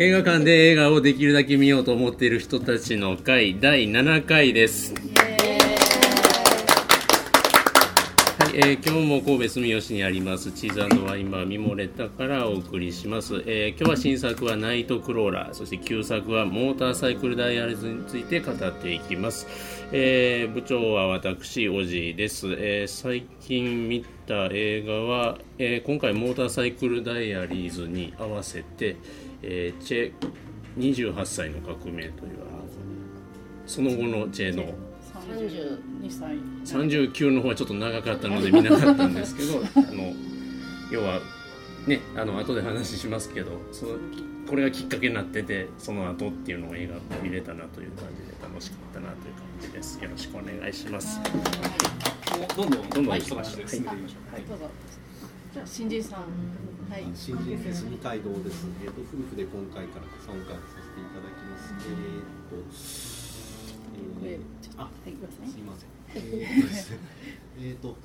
映画館で映画をできるだけ見ようと思っている人たちの会第7回です。はい、えー今日も神戸住吉にありますチーズワインバーミモレタからお送りします、えー今日は新作はナイトクローラーそして旧作はモーターサイクルダイアリズについて語っていきます、えー部長は私おじいです、え最近見た映画は、え今回モーターサイクルダイアリーズに合わせて、えーチェ28歳の革命というあのその後のチェの。32歳。39の方はちょっと長かったので見なかったんですけどあの要はねあの後で話しますけどそのこれがきっかけになっててその後っていうのを映画見れたなという感じで楽しかったなという感じです。よろしくお願いします。どんどんどんどんはい。行きましょう進めてい。きましょう。どうぞじゃあ新人さんはい新人です二階堂です。えっ、と夫婦で今回から参加させていただきます。えっ、と、えーあ、はいすいません。えっと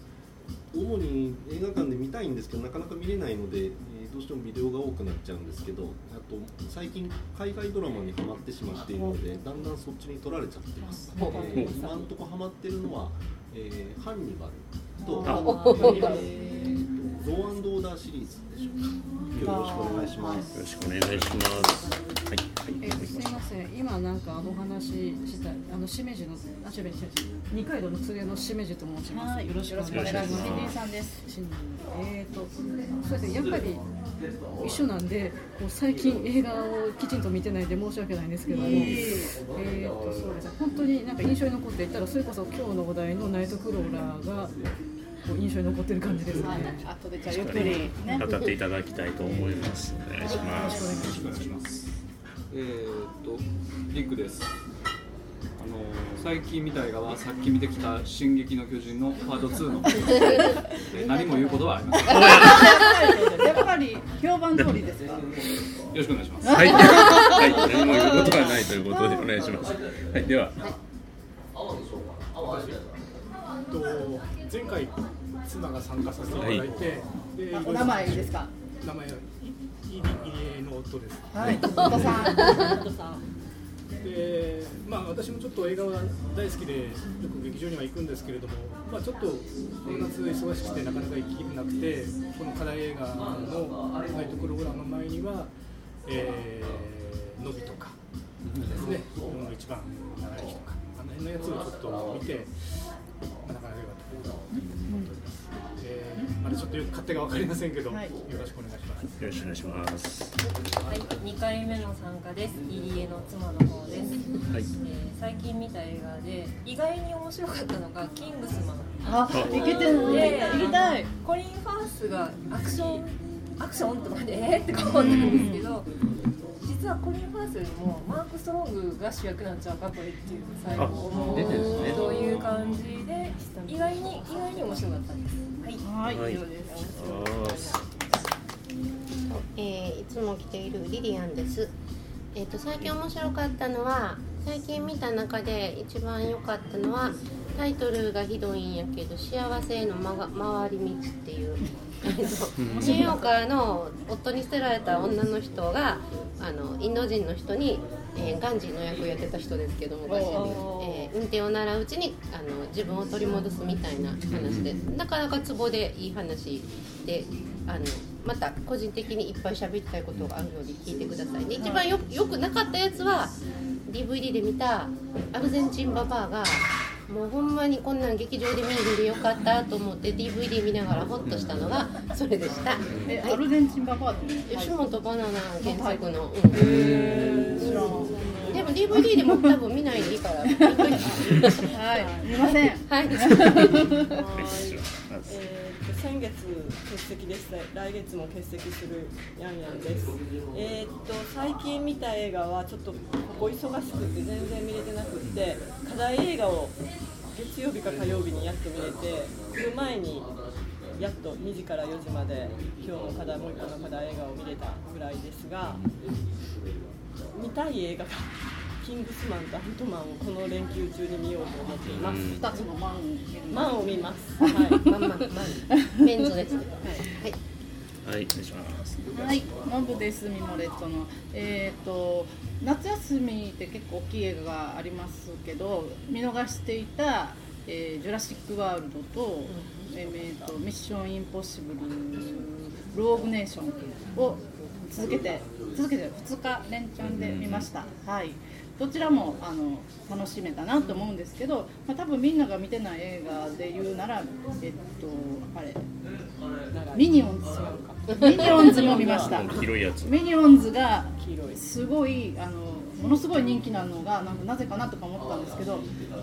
主に映画館で見たいんですけどなかなか見れないので、えーどうしてもビデオが多くなっちゃうんですけど、あと最近海外ドラマにハマってしまっているので、だんだんそっちに取られちゃってます。えー今んとこハマってるのは、えーハンニバルと、えーとローアンドオーダーシリーズでしょうか。よろしくお願いします。よろしくお願いします。はい。えーすいません。今なんかお話ししたあのしめじのあしめじ二階堂の連れのしめじと申します。よろしくお願い。しますよろしくお願いします。新人さんです。新人。えーとそうですねやっぱり一緒なんでこう最近映画をきちんと見てないんで申し訳ないんですけども、えーとそうですね。本当になんか印象に残っていったらそれこそ今日のお題のナイトクローラーが印象に残ってる感じですね。後でじゃあゆっくりね。語っていただきたいと思います。お願い。しますよろしくお願いします。えーっとリックです。あの最近見た映画はさっき見てきた「進撃の巨人」のパート2の。えー 何も言うことはありません。よやっぱり評判通りです。かろしくお願いします。はい、はい、何も言うことはないということでお願いします。はい。では。と前回妻が参加させていただいて、でお名前いいですか？名前はい入江の夫です。はい。夫さん。で、まあ私もちょっと映画は大好きでよく劇場には行くんですけれども、まあちょっと映画忙しくてなかなか行ききれなくて、この課題映画のナイトクローラーの前には、えー、のびとかですね、日本の一番長い日とか、あの辺のやつをちょっと見て。なかなかます。えーまだちょっとよく勝手が分かりません。けど、はいよろしくお願いします。よろしくお願いしますはい、2回目の参加です。入江の妻の方です。はいえー最近見た映画で意外に面白かったのがキングスマン。あ行けてるで、行きたいコリン・ファースがアクションアクションとかでえーって思ったん。ですけど、実はコリン・ファースよりもマーク・ストロングが主役なんちゃうかこれっていう最後あ出てるんですねという感じで意外に意外に面白かったです。はい。はいはい以上ですあえーいつも来ているリリアンです。えっ、と最近面白かったのは最近見た中で一番良かったのはタイトルがひどいんやけど「幸せへのまが回り道」っていう。えっとニューヨーカーの夫に捨てられた女の人があのインド人の人に、えーガンジーの役をやってた人ですけど昔、えー運転を習ううちにあの自分を取り戻すみたいな話でなかなかツボでいい話であのまた個人的にいっぱい喋りたいことがあるので聞いてくださいね。一番よよくなかったやつは DVD で見たアルゼンチンババアがもうほんまにこんなん劇場で見るでよかったと思って DVD 見ながらホッとしたのがそれでした、えはい。アルゼンチンババアって吉本バナナ原作の、うん知らんでも DVD でも多分見ないでいいから。はい。見ません。はい。ー はい 先月欠席でした来月も欠席するヤンヤンです。えー、と最近見た映画はちょっとここ忙しくて全然見れてなくって課題映画を月曜日か火曜日にやっと見れて来る前にやっと2時から4時まで今日の課題もう一個の課題映画を見れたぐらいですが見たい映画がキングスマンとアントマンをこの連休中に見ようと思っています。二つのマンマンを見ます。はい。まんままんメンズですはいははいお願いしますはい、ノブです、ミモレットの。えっ、と、夏休みって結構大きい映画がありますけど、見逃していた、えージュラシック・ワールドと、えーと、ミッション・インポッシブル、ローグ・ネーションを続けて、続けて2日連チャンで見ました。はい。どちらもあの楽しめたなと思うんですけど、まあ、多分みんなが見てない映画で言うなら、えっと、あれ、ミニオンズ、ミニオンズも見ました。黄色いやつ。ミニオンズがすごいあのものすごい人気なのがなんかなぜかなとか思ったんですけど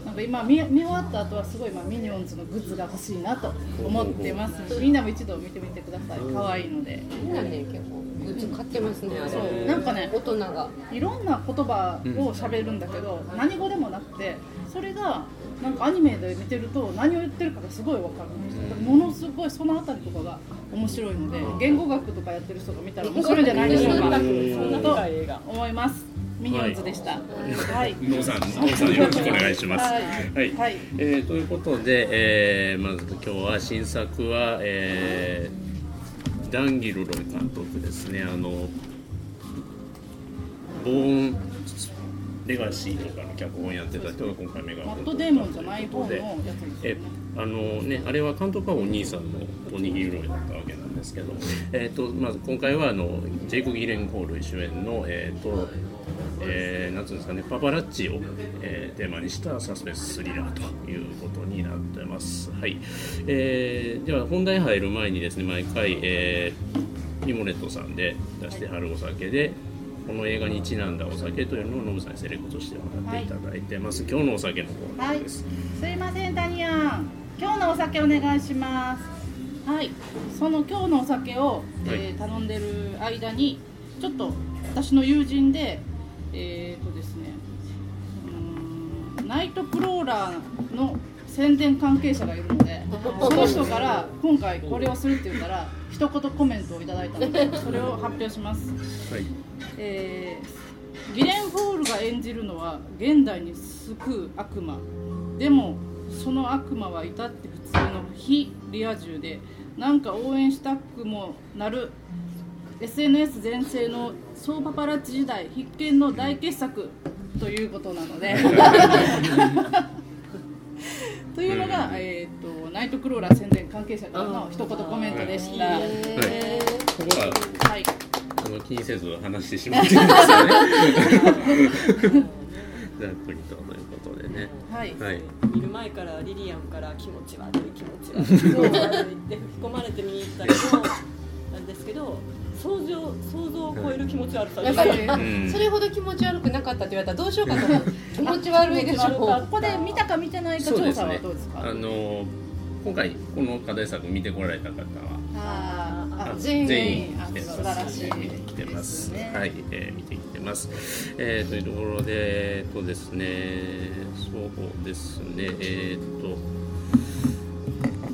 なんか今見見終わった後はすごい、まあ、ミニオンズのグッズが欲しいなと思ってますみんなも一度見てみてください。可愛いので。みんなね結構グッズ買ってますねそうなんかね大人がいろんな言葉を喋るんだけど、何語でもなくてそれがなんかアニメで見てると何を言ってるかがすごい分かる、ものすごいそのあたりとかが面白いので言語学とかやってる人が見たら面白いんじゃない でしょうかと思います。ミニオンズでした。はい、ノーさん、ノーさんよろしくお願いします。ははいい、はい。えーということで、えーまず今日は新作は、えーダン・ギルロイ監督ですね。あのボーンレガシーとかの脚本やってた人が今回目がマットデーモンじゃない方のやつですえあのね、あれは監督はお兄さんのトニー・ギルロイだったわけなんですけど、えー、とまず今回はあのジェイク・ギレンホール主演の、えーとえーなんつうんですかね、パパラッチを、えーテーマにしたサスペンススリラーということになってます。はい。えーでは本題入る前にですね毎回、えー、リモレットさんで出してはるお酒でこの映画にちなんだお酒というのをノブさんにセレクトしてもらっていただいてます、今日のお酒のコーナはい、ーです。すいませんタニアン。今日のお酒お願いします。はい。その今日のお酒を、えー頼んでる間にちょっと私の友人でえっ、とですねナイトクローラーの宣伝関係者がいるのでその人から今回これをするって言ったら一言コメントをいただいたのでそれを発表します。はい。えーギレン・ホールが演じるのは現代に救う悪魔。でもその悪魔は至って普通の非リア充でなんか応援したくもなる SNS 全盛の総パパラッチ時代必見の大傑作ということなので というのが、えー、とナイトクローラー宣伝関係者からの一言コメントでした。はい、ははいあの気にせず話してしまってるんですよね。ざっくりとということでね。はいはい。見る前からリリアンから気持ち悪い気持ち悪い気持ち悪いって 吹き込まれて見に行ったけどなんですけど想像想像を超える気持ち悪さやっぱりうんそれほど気持ち悪くなかったって言われたらどうしようかと思う気持ち悪いでしょここで見たか見てないか調査はそうですねどうですか。。あの今回この課題作見てこられた方はあ全員全員あ来て素晴らしいます。見てきてます。ねはい、えー見てきてます。えー、というところでえーっとですね、そうですね、えーっと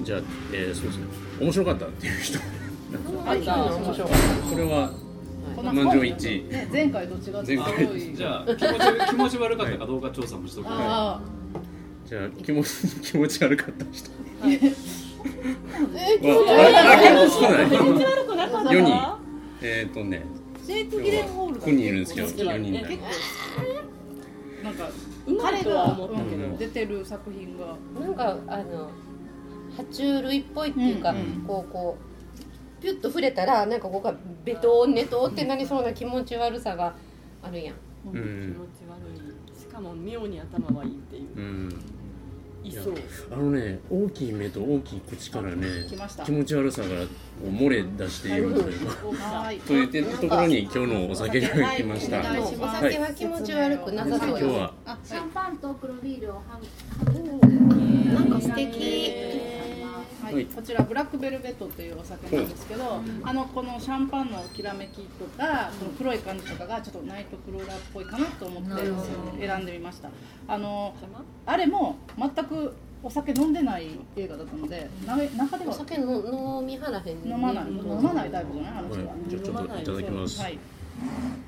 じゃあ、えーそうですね、面白かったっていう人。これは満場一致。ね、前回どっちが前回。じゃあ気持ち気持ち悪かったかどうか調査もしとく、あじゃあ気持ち気持ち悪かった人。あ、えわあ結構少ない？気持ち悪くなかった？四人。えーっとね、ここにいるんですけど、結構四人だ。なんか彼が出てる作品がなんかあの爬虫類っぽいっていうか、こうこうピュッと触れたらなんかここがベトーンネトーってなりそうな気持ち悪さがあるやん。う気持ん。ち悪い。しかも妙に頭はいいっていう。うん。いそう。あのね、大きい目と大きい口からね気持ち悪さが漏れ出しているというか。はい。というところに今日のお酒が来ました。はい。お酒は気持ち悪くなさそうよ、今日は。あ、シャンパンと黒ビールを半なんか素敵はい、はい。こちらブラックベルベットというお酒なんですけど、あのこのシャンパンのきらめきとかこの黒い感じとかがちょっとナイトクローラーっぽいかなと思って選んでみました。あのあれも全くお酒飲んでない映画だったのでな中ではお酒の飲みはらへんね。飲まない。飲まないタイプじゃない？あの人は、い、じゃあちょっといただきます。はい。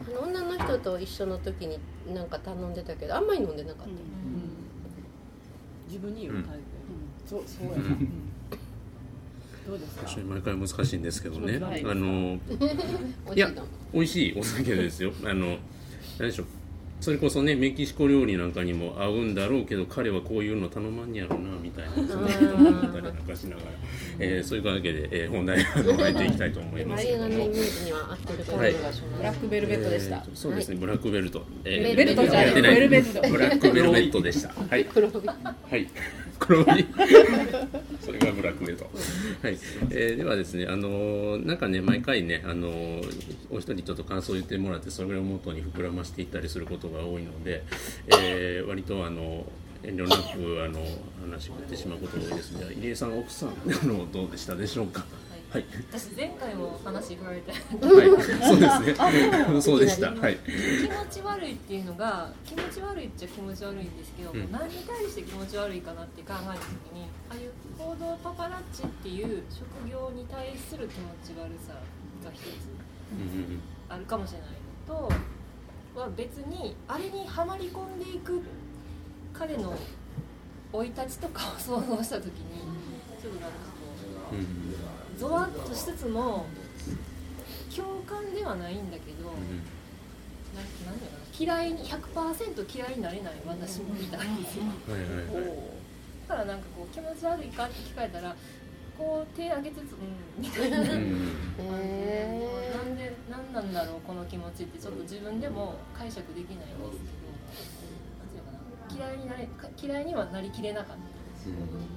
あの女の人と一緒の時になんか頼んでたけどあんまり飲んでなかった、自分に言うタイプ。そうそうやな、うんどうですか非常に毎回難しいんですけどね、はいあのい いやの？美味しいお酒ですよ。あの何でしょう。それこそねメキシコ料理なんかにも合うんだろうけど彼はこういうの頼まんやろうなみたいな。そんなことも思ったりなんかしながら、えーそういうわけで、えー本題あの入っていきたいと思いますけども。は合ってる感じがします、ブラックベルベットでした。えーとそうですね、ブラックベルト、えベルベットじゃない。ベルベットブラックベルベットでしたはいはい。黒帯。それがブラックベルト。はい。えーではですね、あのーなんかね、毎回ね、あのーお一人ちょっと感想を言ってもらって、それを元に膨らましていったりすることが多いので、えー割とあの遠慮なくあの話を振ってしまうことが多いですね。入江さん、奥さん、あのどうでしたでしょうか？はい。私前回も話振られてはい。そうですね。そうでした。はい。気持ち悪いっていうのが気持ち悪いっちゃ気持ち悪いんですけど、うん何に対して気持ち悪いかなって考えた時にああいう報道パパラッチっていう職業に対する気持ち悪さが一つあるかもしれないのとは別にあれにはまり込んでいく彼の生い立ちとかを想像した時にちょっとなんかこうんうんうゾワッとしつつも共感ではないんだけど、うん。なんなんだろうな嫌いに100%嫌いになれない私もみたいに。だからなんかこう気持ち悪いかって聞かれたらこう手挙げつつうんみたいな、うん。なんでなんなんだろうこの気持ちってちょっと自分でも解釈できないんですけどなんていうのかな嫌いになれか嫌いにはなりきれなかった。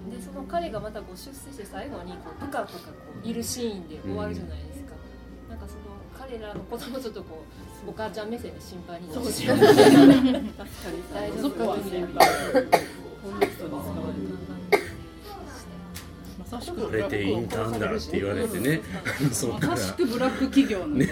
でその彼がまたこう出世して最後にこう部下とかこういるシーンで終わるじゃないですか、なんかその彼らのこともちょっとこうお母ちゃん目線で心配になってしまう確かに大丈夫か。みたいなこの人に使われてまさし。くこれでインターンだって言われてね、からまさしくブラック企業の、部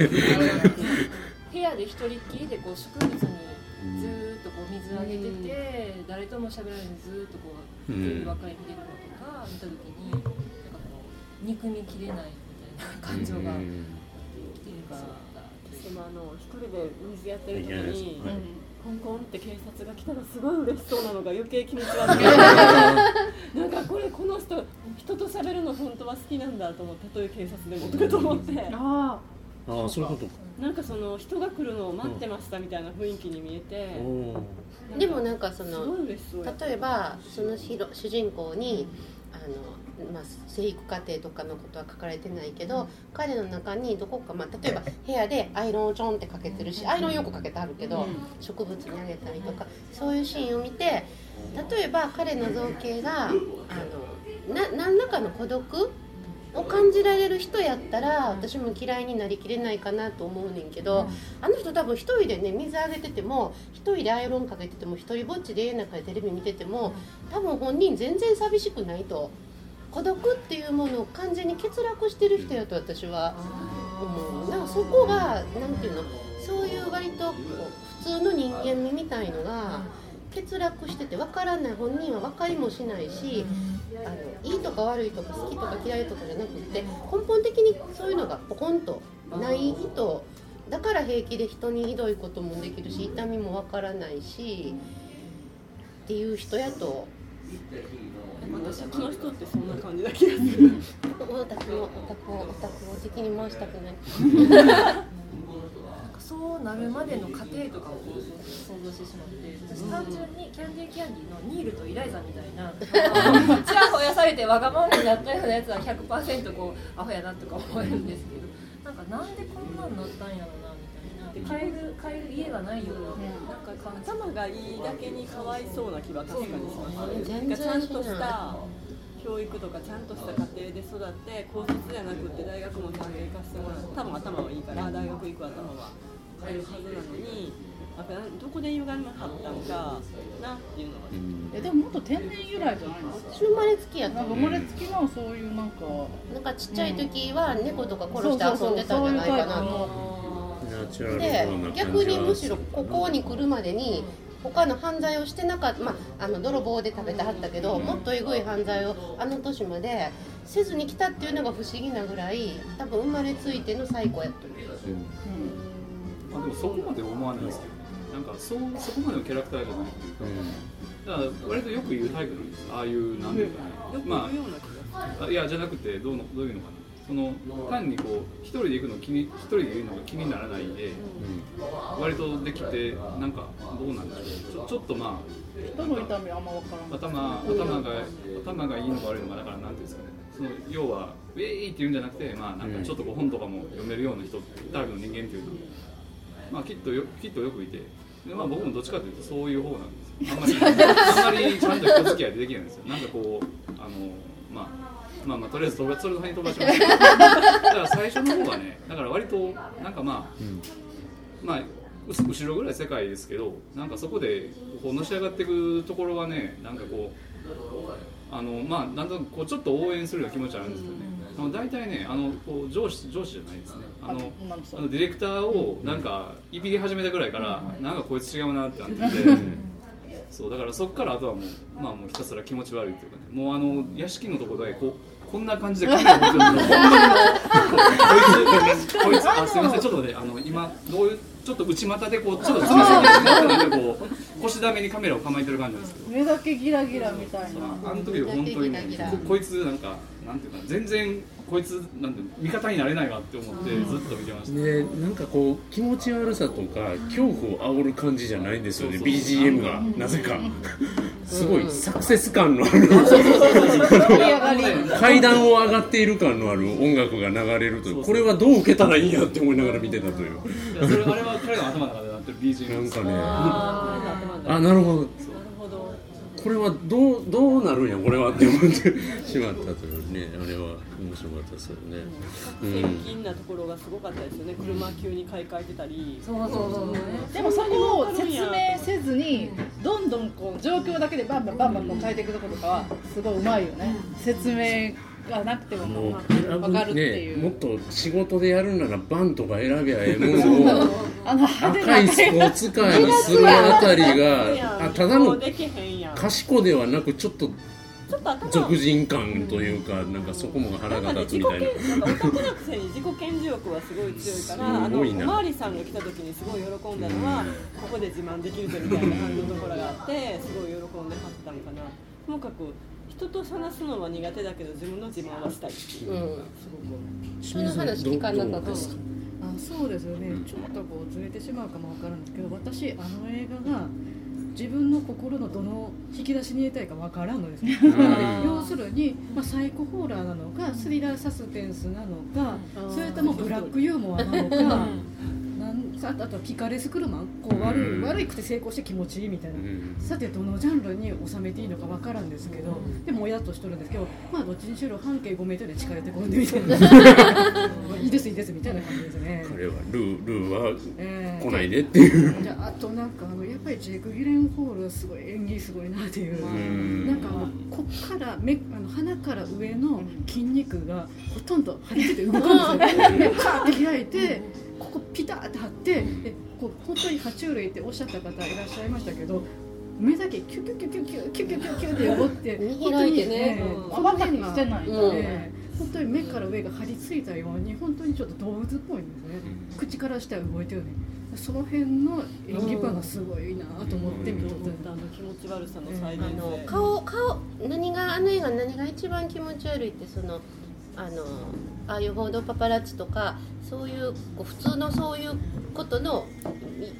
屋で一人っきりでこう植物にずーっとこう水あげてて、誰とも喋らずにずーっとこう若い見てるのとか見た時に憎みきれないみたいな感情がうん。来てるか。ら私もあの一人で水やってる時はいに、はい。コンコンって警察が来たらすごい嬉しそうなのが余計気持ち悪い。なんかこれこの人人と喋るの本当は好きなんだと思ってたとえ警察でもとかと思って。あああそういうことか。なんかその人が来るのを待ってましたみたいな雰囲気に見えて、でもなんかそすの例えばそのヒロ主人公にあの、まあ、生育過程とかのことは書かれてないけど、彼の中にどこか、まあ、例えば部屋でアイロンをちょんってかけてるしアイロンよくかけてあるけど、植物にあげたりとかそういうシーンを見て例えば彼の造形があのな何らかの孤独を感じられる人やったら私も嫌いになりきれないかなと思うねんけど、あの人多分一人でね水あげてても一人でアイロンかけてても一人ぼっちで家の中でテレビ見てても多分本人全然寂しくないと孤独っていうものを完全に欠落してる人やと私は思うな。んかそこがなんていうのそういう割と普通の人間味みたいのが欠落してて分からない本人は分かりもしないしあのいいとか悪いとか好きとか嫌いとかじゃなくって根本的にそういうのがポコンとない人だから平気で人にひどいこともできるし痛みも分からないしっていう人やと私この人ってそんな感じな気がするオタクのオタクをオタクを敵に回したくない。なんかそうなるまでの過程とかを想像してしまって私単純にキャンディーキャンディーのニールとイライザみたいな。ちやほやされてわがままになったようなやつは100%こうアホやなとか思えるんですけどなんかなんでこんなんなったんやろなみたいな帰る帰る家がないようななんか頭がいいだけにかわいそうな気は確かにします。ね。ちゃんとした教育とかちゃんとした家庭で育って高卒じゃなくて大学もちゃんと行かせてもらって多分頭はいいから大学行く頭はあるはずなのにどこで歪みはったんかなっていうのは、えでももっと天然由来じゃないんですか生まれつきやとなんか生まれつきのそういうなんかなんかちっちゃい時は猫とか殺して遊んでたんじゃないかなと。で逆にむしろはここに来るまでに他の犯罪をしてなかった、まあ、あの泥棒で食べてはったけどもっとえぐい犯罪をあの年までせずに来たっていうのが不思議なぐらい多分生まれついての最高やと思うまあ、でもそこまで思わないですけどね。なんかそうそこまでのキャラクターじゃないというかだから割とよく言うタイプなんです。ああいうなんていうかね。よくまあいやじゃなくてどうのどういうのかなその単にこう一人で行くの気に一人でいるのが気にならないんで、割とできてなんかどうなんでしょう。ちょちょっとま人の痛みあんま分からん。あ頭頭が頭がいいのか悪いのかだからなんていうんですかね。その要はウェイって言うんじゃなくてまあなんかちょっとこう本とかも読めるような人タイプの人間っていうとまあきっとよきっとよくいて。でまあ僕もどっちかというとそういう方なんですよ。あんまり あんまりちゃんと人付き合いでできないんですよ。なんかこうあのまあまあまあとりあえず飛ばそれの辺に飛ばしまだから最初の方はねだから割となんかまあ、まあうす後ろぐらい世界ですけどなんかそこでこうのし上がっていくところはねなんかこうあのまあなんとなくこうちょっと応援するような気持ちあるんですけどね、あの大体ねあのこう上司上司じゃないですね。あのあのディレクターをなんかいびり始めたぐらいから、なんかこいつ違うなってなってて、そうだからそこからあとはもうまあもうひたすら気持ち悪いっていうかね。もうあの屋敷のところでこうこんな感じでカメラ持ってるんまに。こいつこいつあすみませんちょっとねあの今どういうちょっと内股でこうちょっとつま先になんかこう腰だめにカメラを構えてる感じですけど目だけギラギラみたいなあの時本当にねここいつなんかなんていうか全然こいつなんて味方になれないわって思ってずっと見てました、でなんかこう気持ち悪さとか恐怖を煽る感じじゃないんですよね BGM がなぜか。すごいサクセス感のある。階段を上がっている感のある音楽が流れるというこれはどう受けたらいいんやって思いながら見てたという。いやそれあれは彼の頭の中でなってる BGM なんかね。あーあなるほど。なるほど。これはどうどうなるんやこれはって思ってしまったというねあれは面白かったですよね。接近なところがすごかったですよね。車急に買い替えてたり。そうそうそうでもそこを説明せずにどんどんこう状況だけでバンバンバンバンこう変えていくところとかはすごいうまいよね。説明がなくてももう分かるっていう、ね、もっと仕事でやるならバンとか選べばええものを赤いスポーツカーにするあたりがあただの賢ではなくちょっとちょっと頭俗人感というか、なんかそこも腹が立つみたいな。なんか男のくせに自己顕示欲はすごい強いからあのおまわりさんが来た時にすごい喜んだのはここで自慢できるぜみたいな感じのところがあってすごい喜んではったのかな。ともかく人と話すのは苦手だけど自分の自慢はしたいっていうのがすごく、その話聞かなかった。ですあそうですよね。ちょっとこうずれてしまうかもわからんですけど私あの映画が自分の心のどの引き出しに入れたいかわからんのですね。ん。要するに、まあ、サイコホラーなのかスリラーサスペンスなのかそれともブラックユーモアなのかなんあとあとはピカレスクルマンこう悪い、うん。悪いくて成功して気持ちいいみたいな、うん。さてどのジャンルに収めていいのかわからんですけど、でも親としとるんですけどまあどっちにしろ半径5メートルで近寄ってこんでみたいな いいですいいですみたいな感じですね。彼はルールーはえー。来ないでっていう。じゃああとなんかあのやっぱりジェイク・ギレンホールすごい演技すごいなっていう、ん。なんかあのこっから目あの鼻から上の筋肉がほとんど張り付いて動かんですよ。目カーって開いてここピタッて張ってでこう本当に爬虫類っておっしゃった方いらっしゃいましたけど目だけキュキュキュキュキュキュキュキュキュって登って見開いてねまばたきしてないうんええ本当に目から上が張り付いたように本当にちょっと動物っぽいんですね、口から下は動いてるねその辺の演技派がすごいなと思って見とったあの気持ち悪さの再現あの顔顔何があの映画何が一番気持ち悪いってそのあのああいう報道パパラッチとかそういうこう普通のそういうことの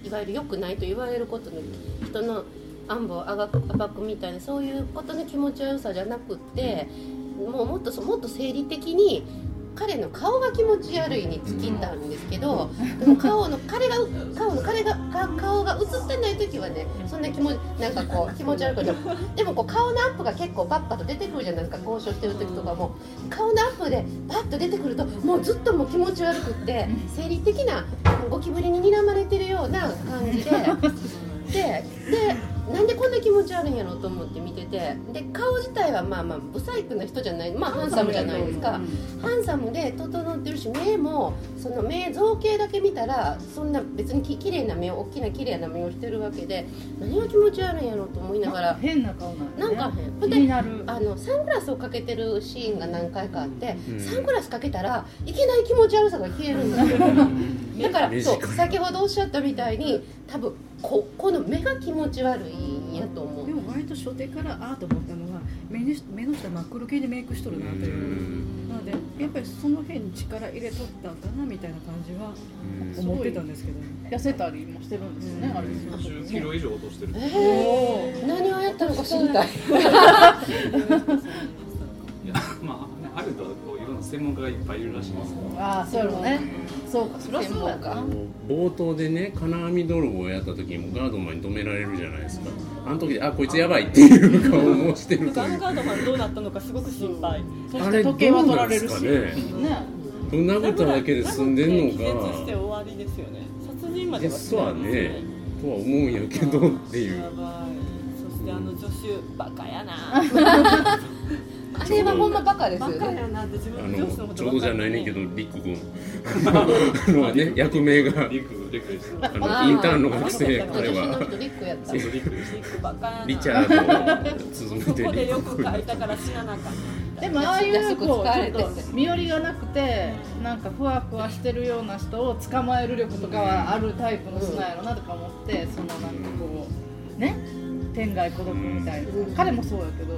いわゆる良くないと言われることの人の暗部を暴く暴くみたいなそういうことの気持ちよさじゃなくってもうもっともっと生理的に彼の顔が気持ち悪いに尽きたんですけど、でも顔の彼が顔の彼が顔が映ってない時はねそんな気持ちなんかこう気持ち悪くない。でもこう顔のアップが結構パッパと出てくるじゃないですか。交渉してる時とかも。顔のアップでパッと出てくるともうずっともう気持ち悪くって生理的なゴキブリに睨まれてるような感じで。ででなんでこんな気持ち悪いんやろうと思って見てて。で顔自体はまあまあブサイクな人じゃない。まあハンサムじゃないですか。ハンサムで整ってるし目もその目造形だけ見たらそんな別にき綺麗な目を大きな綺麗な目をしてるわけで何が気持ち悪いんやろうと思いながら。変な顔なんなんか気になる。あのサングラスをかけてるシーンが何回かあって、うん。サングラスかけたらいけない気持ち悪さが消えるんですよ。だから目そう力先ほどおっしゃったみたいに多分ここの目が気持ち悪いんやと思う。でも割と初手からああと思ったのは目にし目の下真っ黒系にメイクしとるなという。なのでやっぱりその辺に力入れとったんかなみたいな感じは思ってたんですけど。ね痩せたりもしてるんですよね、あれ10キロ以上落としてる。えー、何をやったのか知りたい。いやまあねハリウッドはこういろんな専門家がいっぱいいるらしいんですよ。ああそうやろねそうかそりゃそうやな。冒頭でね金網泥棒をやった時にもガードマンに止められるじゃないですか。あの時であこいつやばいっていう顔もしてるという。あのガードマンどうなったのかすごく心配。そして時計は取られるし。あれどうなんですかね。ぶん殴っただけで済んでんの気絶してか終わりですよね。殺人まではですわね。とは思うんやけどっていう。やばい。そしてあの助手バカやな あれはほんまバカですバよね。カやなって自あ分の上司のことのちょうどじゃないねんけどどリック君。あのね役名がリクリクですあのインターンの学生彼は。人リックやったリクですバカやな。リチャードを続めそこでてリックよく書い君たから死ななあかんでもああいうこう身寄りがなくてなんかふわふわしてるような人を捕まえる力とかはあるタイプの人なんやろなとか思ってそのなんかこうね天涯孤独みたいな。彼もそうやけど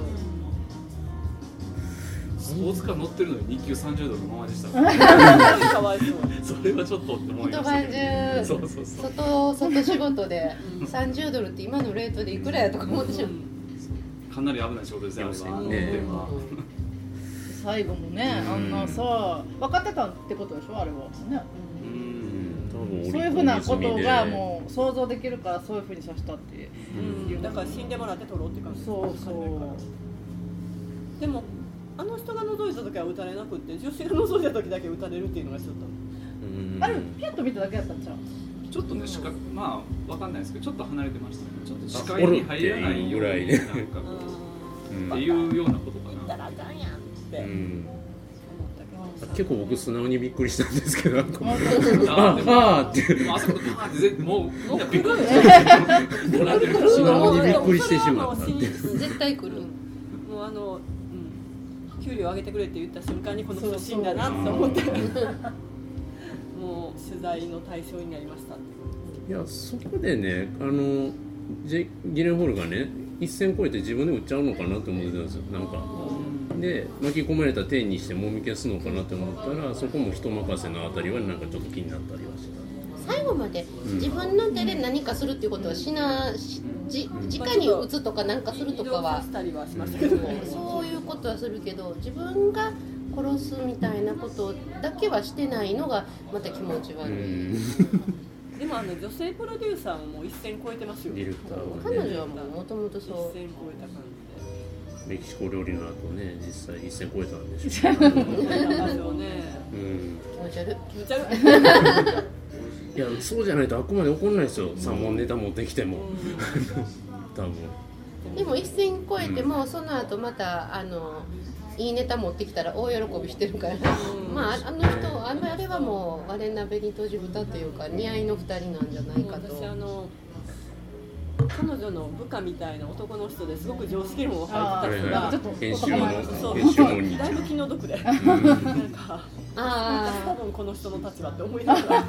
スポーツカー乗ってるのに日給30ドルのままでした。かわいそう それはちょっとって思いましたそう中そうそう。外外仕事で30ドルって今のレートでいくらやとか思ってしまう。かなり危ない仕事ですね最後もねあんなさ分かってたってことでしょあれは。ねそう。いうふうなことがもう想像できるからそういうふうにさせたっていううんだから死んでもらって取ろうって感じそうそうでもあの人が覗いた時は撃たれなくって女子が覗いた時だけ撃たれるっていうのがちょっと。あれピュッと見ただけやったんちゃう？ちょっとね視界まあわかんないですけどちょっと離れてましたね。ちょっと視あ界に入らないおるっていうぐらいねなんかこううんっていうようなことかな。たらあかん。やん。って結構僕素直にびっくりしたんですけどああーでもあーって。でもあそこでバーってぜもうみんなびっくりして してしまった 絶対来る給料上げてくれって言った瞬間にこの人死んだなって思って。もう取材の対象になりましたって。いやそこでねあのジェギレンホールがね一線越えて自分で撃っちゃうのかなって思ってたんですよ。なんか。で巻き込まれた天にしてもみ消すのかなって思ったらそこも人任せのあたりはなんかちょっと気になったりはした。最後まで自分の手で何かするっていうことはしなしじ直に打つとかなんかするとか移動さはせたりはしましたけど。ねそういうことはするけど自分が殺すみたいなことだけはしてないのがまた気持ち悪い、でもあの女性プロデューサーももう一線超えてますよ。ディレクターは彼ね女はもうもともと一そう線超えた感メキシコ料理の後ね実際一線越えたんでしょう。ん気持ち悪い。気持ち悪い。いやそうじゃないとあくまで怒んないですよ。3本ネタ持ってきても。多分でも一線越えてもその後またあのいいネタ持ってきたら大喜びしてるから、まああの人あのあれはもう我なべに閉じ蓋というか似合いの二人なんじゃないかと彼女の部下みたいな男の人ですごく常識論を入ってた人がちょっと編集のだいぶ気の毒で。なんかあ多分この人の立場って思いながら。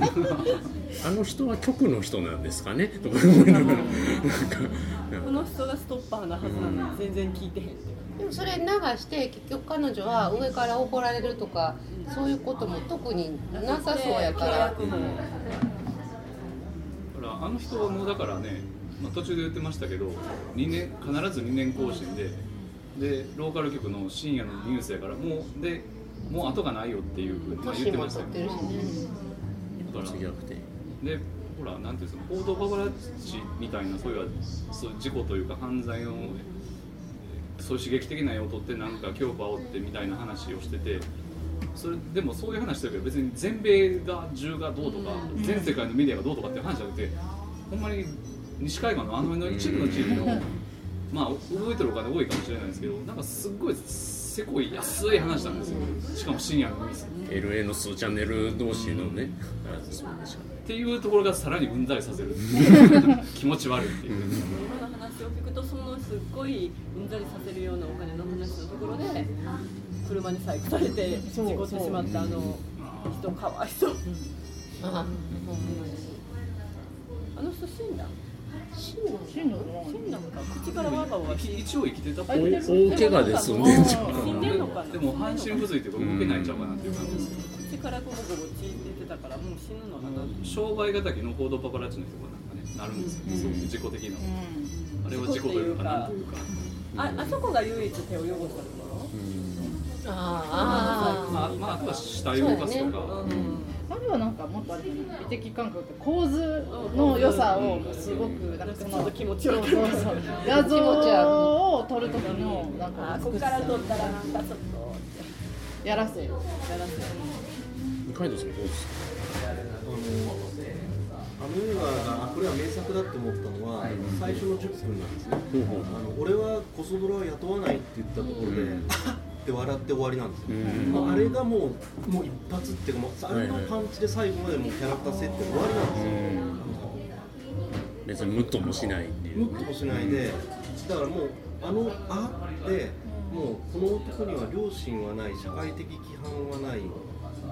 あの人は局の人なんですかね？とか思いながらなん。か この人がストッパーなはずなのに全然聞いてへんでもそれ流して結局彼女は上から怒られるとかそういうことも特になさそうやから。契約もほらあの人はもうだからね、まあ、途中で言ってましたけど2年必ず2年更新ででローカル局の深夜のニュースやからもうでもう後がないよっていうふうにまあ言ってましたよね。だから逆転でほらなんていうんですか報道パパラッチみたいなそういうそういう事故というか犯罪のそういう刺激的な絵を撮ってなんか恐怖を煽ってみたいな話をしててそれでもそういう話してるけど別に全米が中がどうとか全世界のメディアがどうとかっていう話じゃなくてほんまに西海岸のあの辺の一部の地域のまあ動いてるお金多いかもしれないですけどなんかすっごいせこい安い話なんですよ。しかも深夜のニュース。LA の数チャンネル同士のね、うでしたね。っていうところがさらにうんざりさせる。気持ち悪いっていう。今の話を聞くとそのすっごいうんざりさせるようなお金の話のところで車に細工されて事故ってしまったあの人かわいそう。ああの人死んだ口からワバは一応生きてた大怪我で済んでんじゃんかなでも半身不随というか動けないんちゃうかなっていう感じです。けど口からゴボゴボ血出てたからもう死ぬのかな商売敵の報道パパラッチの人がなんかねなるんですよ、そういう事故的な、あれは事故というかなんというかああそこが唯一手を汚したところあまあ、まあ、あとは死体を動かすとか、あれはなんかもっと美的感覚って構図の良さをすごくなんかその気持ちよくそうそうそう画像を撮る時のなんかあここから撮ったらなんかちょっとやらせやら二階堂さんどうですかあの映画があこれは名作だって思ったのは最初の10分なんですね、うほうあの俺はコソドラは雇わないって言ったところで、って笑って終わりなんですよ、うんまあ、あれがもうもう一発っていうかもうあれのパンチで最後までもうキャラクター設定終わりなんですよ、別にムッともしないっていう。ムッともしないでだからもうあの「あ」でもうこの男には良心はない社会的規範はない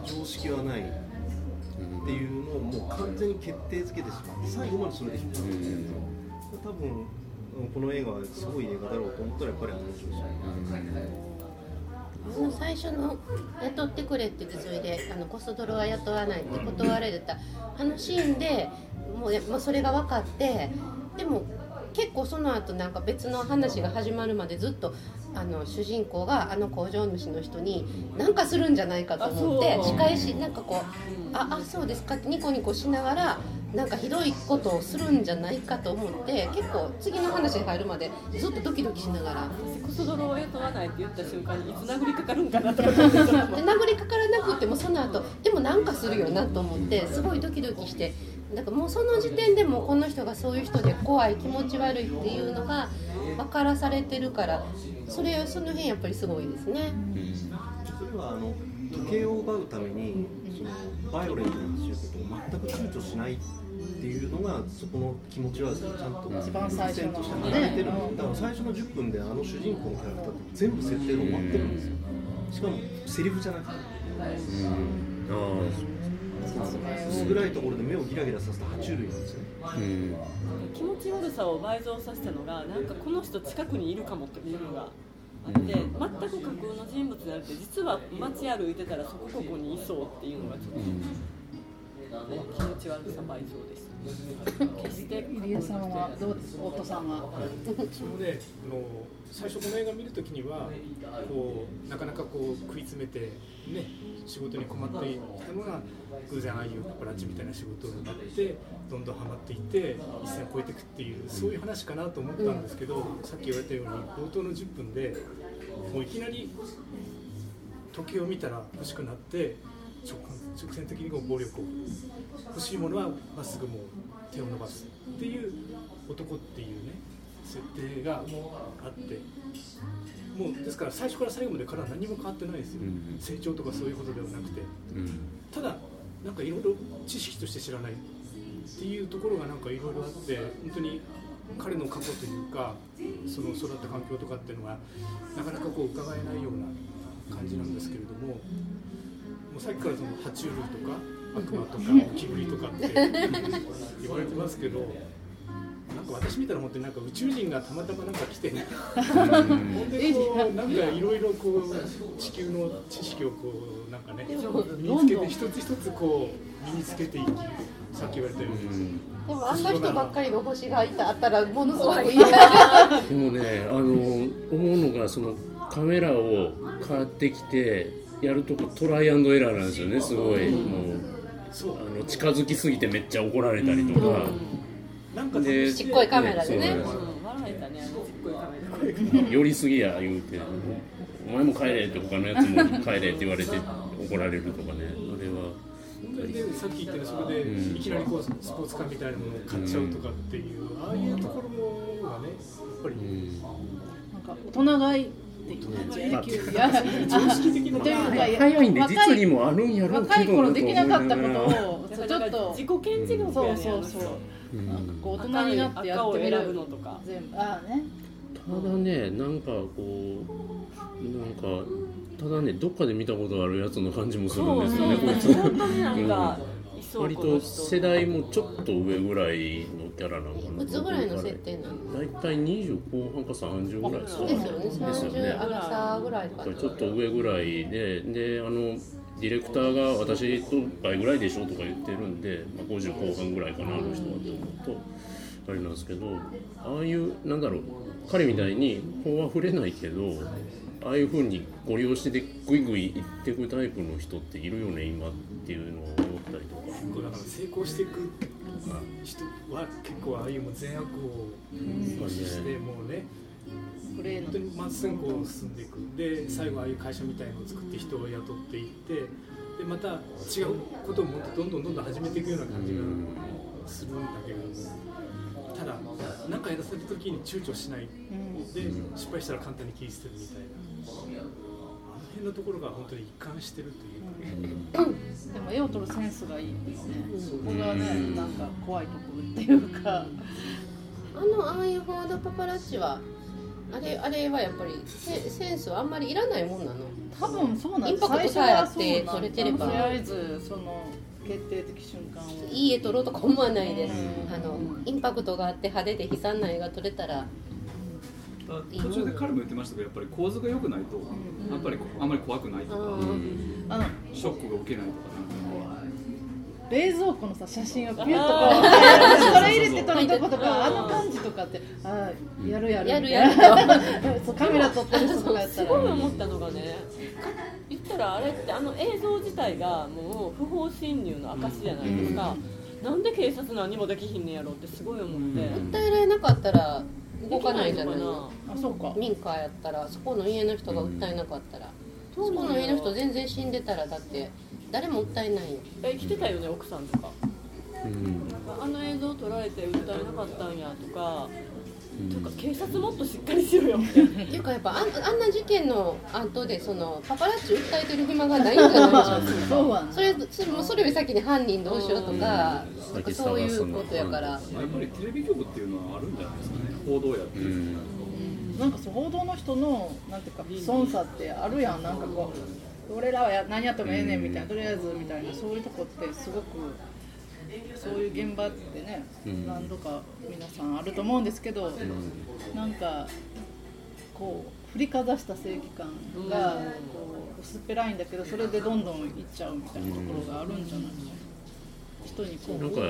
常識はないっていうのをもう完全に決定づけてしまって最後までそれで引っ張ってですよ多分この映画はすごい映画だろうと思ったらやっぱり面白いし、あの最初の雇ってくれって言ってそれであのコストロは雇わないって断られたあのシーンでもうやまあそれが分かってでも結構その後なんか別の話が始まるまでずっとあの主人公があの工場主の人に何かするんじゃないかと思って仕返しなんかこう「ああそうですか」ってニコニコしながらなんかひどいことをするんじゃないかと思って結構次の話に入るまでずっとドキドキしながら。コソ泥を雇わないって言った瞬間にいつ殴りかかるんかなと思ってで殴りかからなくてもその後でもなんかするよなと思ってすごいドキドキしてだからもうその時点でもうこの人がそういう人で怖い気持ち悪いっていうのが分からされてるからそれその辺やっぱりすごいですね。それはあの時計を奪うためにそのバイオレントにすることを全く躊躇しないっていうのがそこの気持ち悪さをちゃんと一番最初として描いてる。だから最初の10分であの主人公のキャラクターって全部設定が終わってるんですよ。しかもセリフじゃなくて。薄暗いところで目をギラギラさせた爬虫類なんですよ。ねうん。気持ち悪さを倍増させたのがなんかこの人近くにいるかもっていうのがあって全く架空の人物であるって実は街歩いてたらそこここにいそうっていうのがちょっと、ね、気持ち悪さ倍増でして入江さんはどうです夫さんはそのねあの最初この映画見るときにはこうなかなかこう食い詰めてね仕事に困っていたのが偶然ああいうパパラッチみたいな仕事になってどんどんハマっていって一線を越えていくっていうそういう話かなと思ったんですけど、さっき言われたように冒頭の10分でもういきなり時計を見たら欲しくなって直直線的にこう暴力を。欲しいものはまっすぐもう手を伸ばすっていう男っていうね設定があってもうですから最初から最後まで彼は何も変わってないですよ、うん。成長とかそういうことではなくて。うん。ただなんかいろいろ知識として知らないっていうところがなんかいろいろあって本当に彼の過去というかその育った環境とかっていうのがなかなかこう伺えないような感じなんですけれどももうさっきからその爬虫類とか悪魔とかゴキブリとかって 言われてますけどなんか私見たら本当になんか宇宙人がたまたまなんか来てね ほんでこうなんかいろいろこう地球の知識をこうなんかね身につけて一つ一つこう身につけていきさっき言われたように。でもあんな人ばっかりの星がいたあったらものすごく嫌だでもねあの思うのがそのカメラを買ってきてやるとこトライアンドエラーなんですよねすごい。もうあの近づきすぎてめっちゃ怒られたりとか、なんかでちっこいカメラでね。そうなんですうん。笑えたねあの。ちっこいカメラ。寄りすぎや言うて。お前も帰れって他のやつも帰れって言われて怒られるとかね。あれは。でさっき言ったよそれでうん。いきなりこうスポーツカーみたいなものを買っちゃうとかっていう、ああいうところがねやっぱり、なんか大人買いっていう野球いや常識的なというか早いんで実にもあるんやろうけど若い頃できなかったことをちょっと自己顕示力そうそうそううんなんかこう大人になってやってみるのとか全部ああねただねなんかこうなんかただねどっかで見たことあるやつの感じもするんですよねこいつそう本当になんかそう割と世代もちょっと上ぐらいのキャラなんかな。いくつぐらいの設定なの大体20後半か30ぐらい。そうですよねですよね。30アラサーぐらいかな。ちょっと上ぐらいでであのディレクターが私と倍ぐらいでしょとか言ってるんで、まあ、50後半ぐらいかなあの人はって思うとあれなんですけどああいうなんだろう彼みたいに法は触れないけどああいうふうにご利用してでグイグイいってくタイプの人っているよね今っていうのを。結構だから成功していく人は結構ああいうも善悪を無視してもうね本当にまっすぐ進んでいくで最後ああいう会社みたいのを作って人を雇っていってでまた違うことをもっとどんどんどんどん始めていくような感じがするんだけれどもただ何かやらせる時に躊躇しない。で失敗したら簡単に切り捨てるみたいな。辺のところが本当に一貫してるというかね。でも絵を撮るセンスがいいですね。そこがね。なんか怖いところっていうか。あのああいう報道パパラッチはあれあれはやっぱりセセンスはあんまりいらないもんなの？多分そうなんインパクトさえあって撮れてれば。とりあえずその決定的瞬間を。いい絵撮ろうとか思わないであのインパクトがあって派手で悲惨な絵が撮れたら途中で彼も言ってましたけどやっぱり構図が良くないとやっぱりあんまり怖くないとかあのショックが受けないとか冷蔵庫のさ写真をピュッとこうこ れ入れて撮るとことかあの感じとかってああやるやる。やるやる。そうカメラ撮ってる人とかやったら。すごい思ったのがね言ったらあれってあの映像自体がもう不法侵入の証じゃないですか、なんで警察何もできひんねやろってすごい思って、訴えられなかったら動かないじゃない。あそうか。民家やったらそこの家の人が訴えなかったら、そこの家の人全然死んでたらだって誰も訴えないよ。え来てたよね奥さんとか。うん。あの映像撮られて訴えなかったんやとか、とか警察もっとしっかりしろよ。っていうかやっぱあんあんな事件の後でそのパパラッチ訴えてる暇がないんじゃないでしょうか。そうはそれそれもそれより先に犯人どうしようとか,、そういうことやから、やっぱりテレビ局っていうのはあるんじゃないですか。ね報道やってる、うんなんかそう報道の人のなんていうか損さってあるやん。なんかこう俺らはや何やってもええねんみたいな。とりあえずみたいなそういうとこってすごくそういう現場ってね、うん。何度か皆さんあると思うんですけど、なんかこう振りかざした正義感がこう薄っぺらいんだけどそれでどんどんいっちゃうみたいなところがあるんじゃないですか人にこう。なんか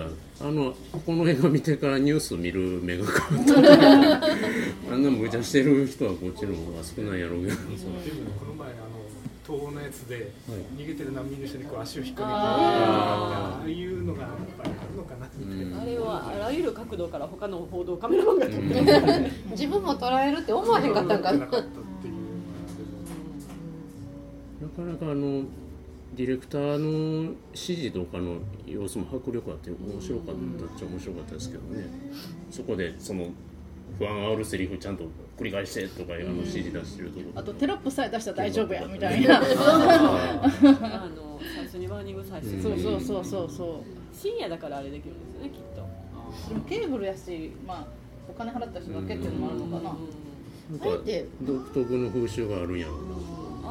あのこの映画見てからニュース見る目が変わった。あんな無茶してる人はこっちの方が少ないやろうけど。でもこの前あの東欧のやつで逃げてる難民の人にこう足を引っ掛けてあああいうのがやっぱりあるのかなみたいな。あれはあらゆる角度から他の報道カメラマンが撮ってる、自分も捉えるって思わへんかったんか。ななかなかあのディレクターの指示とかの様子も迫力あって面白かったっちゃ面白かったですけどね。そこでその不安煽るセリフちゃんと繰り返してとかあの指示出してるとこあとテロップさえ出したら大丈夫やみたいな。あの最初にワーニング最初にそうそうそう。そうそう深夜だからあれできるんですよねきっと。でもケーブルやしまあお金払った人だけっていうのもあるのかな、あえてか独特の風習があるんやろ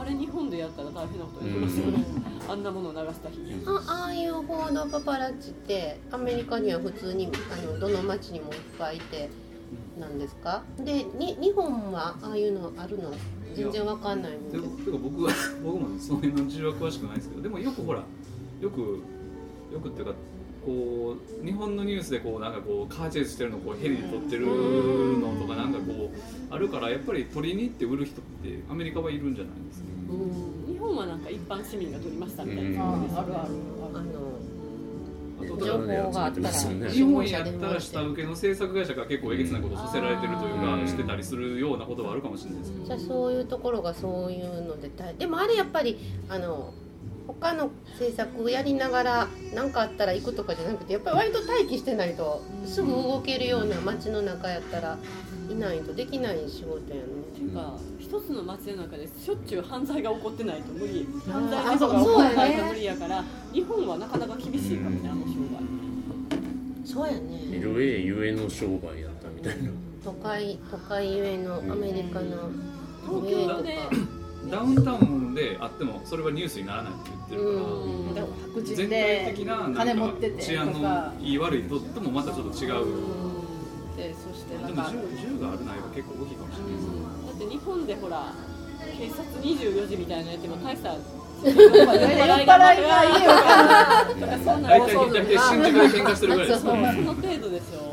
あれ日本でやったら大変なことになりますよね、あんなものを流した日に。あああいう報道パパラッチってアメリカには普通にあのどの町にもいっぱいいてなんですか？でに日本はああいうのあるの？全然わかんないので。でもてか僕は僕もその辺の事情は詳しくないですけどでもよくほらよくよくっていうかこう日本のニュースでこうなんかこうカーチェイスしてるのをこうヘリで撮ってるのとかなんかこうあるからやっぱり撮りに行って売る人ってアメリカはいるんじゃないですか、日本はなんか一般市民が撮りましたみたいな、あある。あるああるの情報があったらね日本やったら下請けの制作会社が結構えげつないことをさせられてるというか、うんしてたりするようなことはあるかもしれないですけど。じゃあそういうところがそういうので大でもあれやっぱりあの他の制作をやりながら何かあったら行くとかじゃなくてやっぱり割と待機してないとすぐ動けるような街の中やったらいないとできない仕事やねっていうか一つの街の中でしょっちゅう犯罪が起こってないと無理。あ犯罪が起こそうやねらないと無理やから日本はなかなか厳しいかもねあの商売。そうやね。LA ゆえの商売やったみたいな。都会都会ゆえのアメリカの東京でダウンタウンであってもそれはニュースにならないって言ってるから、うん。でも白人全で体的ななん金持かってて治安とかのいい悪いとともまたちょっと違う、でそしてなでも銃銃がある内容が結構大きいかもしれない。です、だって日本でほら警察24時みたいなやっても大した 酔っ払いがいいよ 大体新宿で喧嘩してるぐらいですその程度でしょ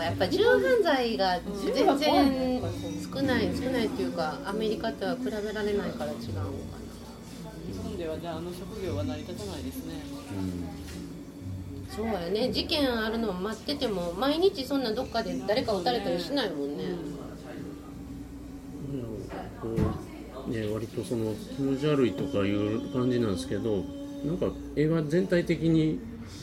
やっぱ銃犯罪が全然少ない少ないっていうかアメリカとは比べられないから違うのか日本ではじゃああの職業は成り立たないですね。なそうやね。事件あるのを待ってても毎日そんなどっかで誰か撃たれたりしないもんね。こうね、割とその気持ち悪いとかいう感じなんですけどなんか映画全体的に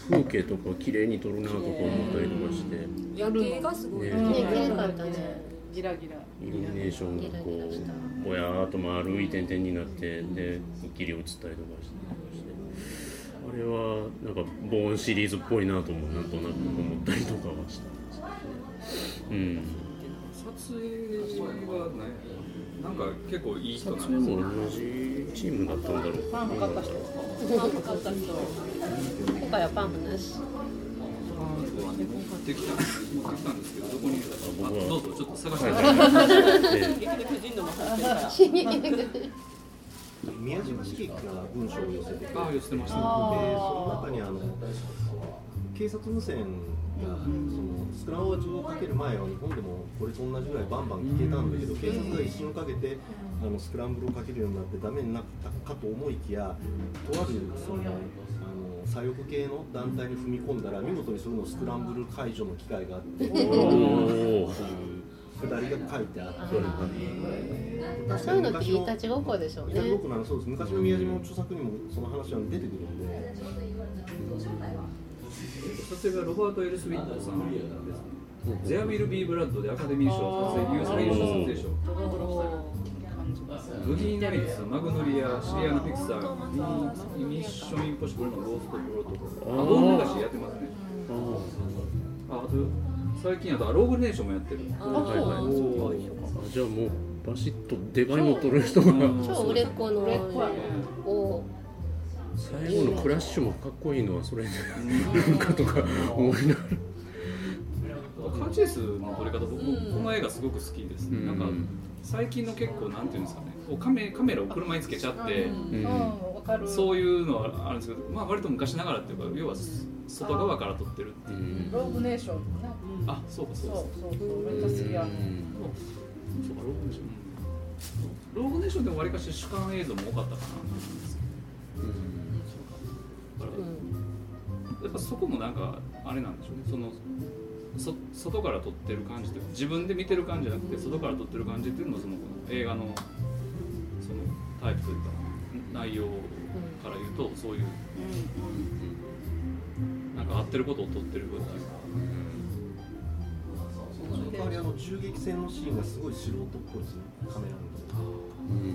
風景とか綺麗に撮るなとか思ったりとかして。夜景がすごい。ね。ね綺麗かったね。ギラギラ。イルミネーションがこうぼやーっと丸い点々になってで霧り映ったりとかして。あれはなんかボーンシリーズっぽいなともなんとなく思ったりとかはしたんですけどね。撮影はねなんか結構いい人うん、なんですよ撮影も同じチームだったんだろう。パン買った人。パン買った人今回はパンもなし。持ってきた。持ってきた。んですけどどこにいるかあどうぞちょっと探してください、で劇で巨人のも入ってるから宮島茂樹が文章を寄せてあ寄せてました。でその中にあの警察無線がそのスクランブルをかける前は日本でもこれと同じぐらいバンバン聞けた。んだけど警察が一瞬かけてあのスクランブルをかけるようになってダメになった。かと思いきやとあるその左翼系の団体に踏み込んだら見事にそれのスクランブル解除の機会があってりが書いてあって。そういうのっていたちごっこでしょうね。いたちごっこなのそうです。昔の宮島の著作にもその話は出てくるんで。撮影がロバート・エルスウィットさん。ゼア・ウィル・ビー・ブラッドでアカデミー賞撮影優最優秀撮影賞ブギー・ナイツ、マグノリア、シリアナ、フィクサー、ミミッション・インポッシブルのゴースト・プロトコル、あボーンレガシーやってますね。ああと最近あとローグネーションもやってる。はいはいあじゃあもう。バシッとでかいの撮る人が超売れっ子の。売れっ子やねお最後のクラッシュもかっこいいのはそれでなんかとか思いながらカーチェイスの撮り方、僕、この映画すごく好きです、うんなんか最近の結構なんていうんですかね、カメカメラを車につけちゃって、うんわかるそういうのはあるんですけど、まあ割と昔ながらっていうか、要は外側から撮ってるっていう。うんローグネーションねあ、そうかそうか。そうそうそうめっちゃ好きやそうかローグネーション。ローグネーションでもわりかし主観映像も多かったかなと思うんですけど。だからやっぱそこもなんかあれなんでしょうね。そのそ外から撮ってる感じで自分で見てる感じじゃなくて外から撮ってる感じっていうのもその映画のそのタイプというか内容から言うとそういうなんか合ってることを撮ってるっていうか。その代わりあの銃撃戦のシーンがすごい素人っぽいですね。カメラの。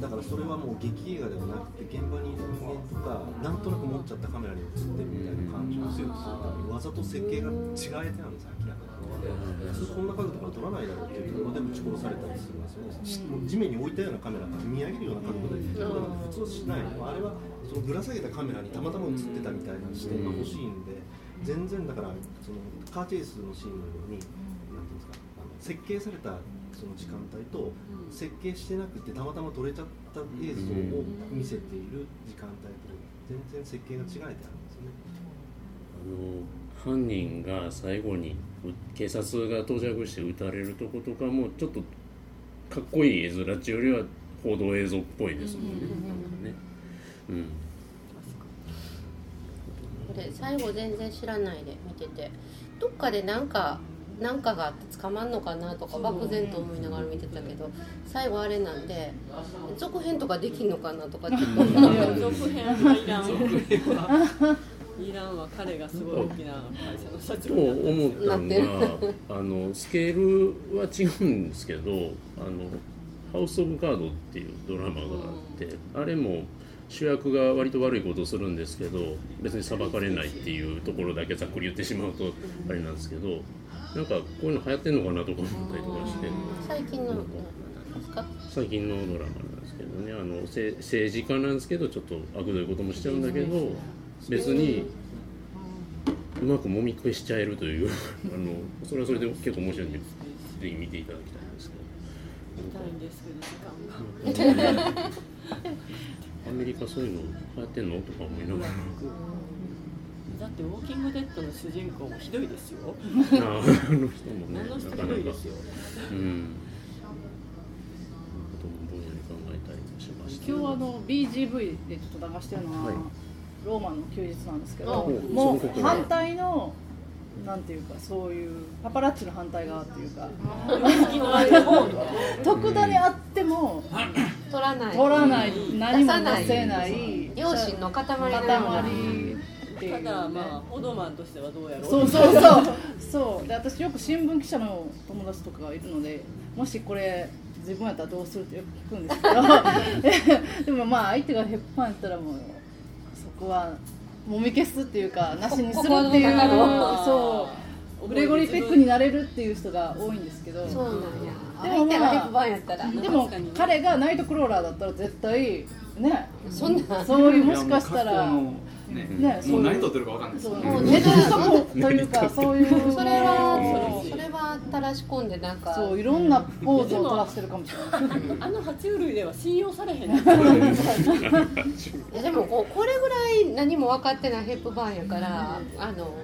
だからそれはもう劇映画ではなくて現場にいる人間とかなんとなく持っちゃったカメラに映ってるみたいな感じを強くするためにわざと設計が違えてなんです明らかに普通こんな角度から撮らないだろうっていう。ところで撃ち殺されたりするんですよね。地面に置いたようなカメラが見上げるような角度で普通はしない。あれはそのぶら下げたカメラにたまたま映ってたみたいな視点が欲しいんで全然だからそのカーチェイスのシーンのようになんていうんですかあの設計されたその時間帯と設計してなくてたまたま撮れちゃった映像を見せている時間帯と全然設計が違えてあるんですよね。あの犯人が最後にう警察が到着して撃たれるとことかもちょっとかっこいい絵面っていうよりは報道映像っぽいですもんね。うん。これ最後全然知らないで見てて。どっかでなんかなんかがあって捕まんのかなとか漠然と思いながら見てたけど最後あれなんで続編とかできんのかなとかちょっと思っ続編は。いらんいらんわ彼がすごい大きな会社の社長とになって思ったのがあのスケールは違うんですけどあの「ハウス・オブ・カード」っていうドラマがあってあれも主役が割と悪いことをするんですけど別に裁かれないっていうところだけざっくり言ってしまうとあれなんですけどなんかこういうの流行ってんのかなとか思ったりとかして。最近のですか？最近のドラマなんですけどね。あのせ政治家なんですけどちょっと悪どいこともしちゃうんだけど別にうまくもみ消しちゃえるという あのそれはそれで結構面白いんでぜひ見ていただきたいんですけ見たいんですけど時間が。ど アメリカそういうの流行ってんのとか思いながら。だって「ウォーキングデッド」の主人公もひどいですよ。ああの人もねなかなかどいですよ。うん。こともぼんやり考えたりもしました。今日あの BGV でちょっと流してるのは、はいローマの休日なんですけど、あもそうう反対のなんていうかそういうパパラッチの反対側っていうか。特ダネあっても取らない。取らない、何も出さない。出せない。両親の塊な塊っていうただまあオドマンとしてはどうやろう。そうそうそう。そう。で私よく新聞記者の友達とかがいるのでもしこれ自分やったらどうするってよく聞くんですけど。でもまあ相手がヘッパンやったらもうそこはもみ消すっていうかなしにするっていうそう。グレゴリー・ペックになれるっていう人が多いんですけど。そうなんや。でもまあでも彼がナイトクローラーだったら絶対ね。そんな。そういうもしかしたらね。ねもう何撮ってるかわかんないですそうよもう寝てるというかそういう。それはそれは垂らし込んでなんか。そういろんなポーズを取らせてるかもしれない。あの爬虫類では信用されへんね いやでもこうこれぐらい何も分かってないヘップバーンやからあの